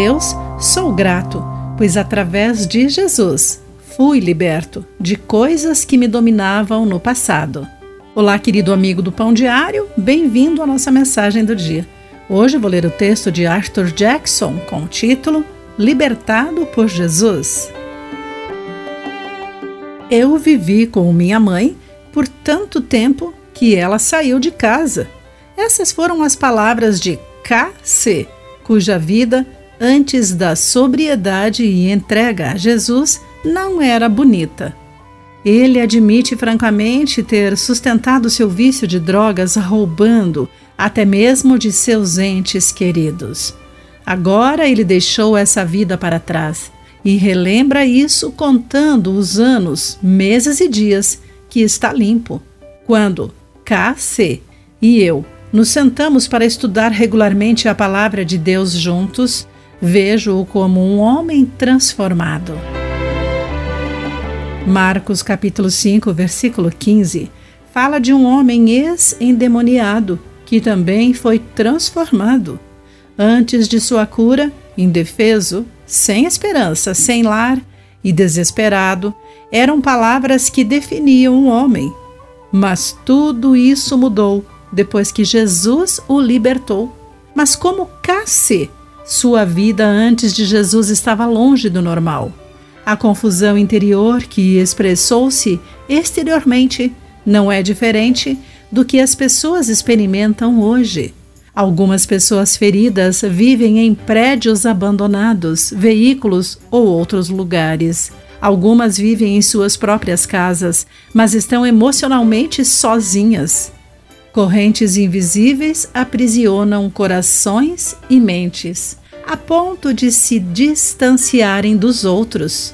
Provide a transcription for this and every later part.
Deus, sou grato, pois através de Jesus fui liberto de coisas que me dominavam no passado. Olá, querido amigo do Pão Diário, bem-vindo à nossa mensagem do dia. Hoje vou ler o texto de Arthur Jackson com o título Libertado por Jesus. Eu vivi com minha mãe por tanto tempo que ela saiu de casa. Essas foram as palavras de K.C., cuja vida, antes da sobriedade e entrega a Jesus, não era bonita. Ele admite francamente ter sustentado seu vício de drogas roubando até mesmo de seus entes queridos. Agora ele deixou essa vida para trás e relembra isso contando os anos, meses e dias que está limpo. Quando KC e eu nos sentamos para estudar regularmente a palavra de Deus juntos, vejo-o como um homem transformado. Marcos capítulo 5, versículo 15, fala de um homem ex-endemoniado que também foi transformado. Antes de sua cura, indefeso, sem esperança, sem lar e desesperado, eram palavras que definiam um homem. Mas tudo isso mudou depois que Jesus o libertou. Mas como Cassi, sua vida antes de Jesus estava longe do normal. A confusão interior que expressou-se exteriormente não é diferente do que as pessoas experimentam hoje. Algumas pessoas feridas vivem em prédios abandonados, veículos ou outros lugares. Algumas vivem em suas próprias casas, mas estão emocionalmente sozinhas. Correntes invisíveis aprisionam corações e mentes, a ponto de se distanciarem dos outros.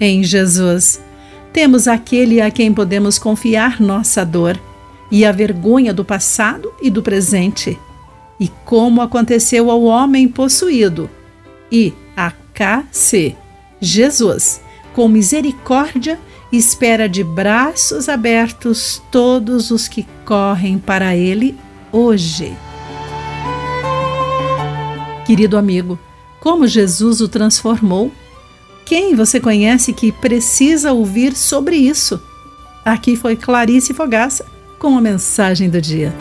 Em Jesus, temos aquele a quem podemos confiar nossa dor e a vergonha do passado e do presente, e como aconteceu ao homem possuído, e a KC, Jesus, com misericórdia, espera de braços abertos todos os que correm para Ele hoje. Querido amigo, como Jesus o transformou quem você conhece que precisa ouvir sobre isso? Aqui foi Clarice Fogaça com a mensagem do dia.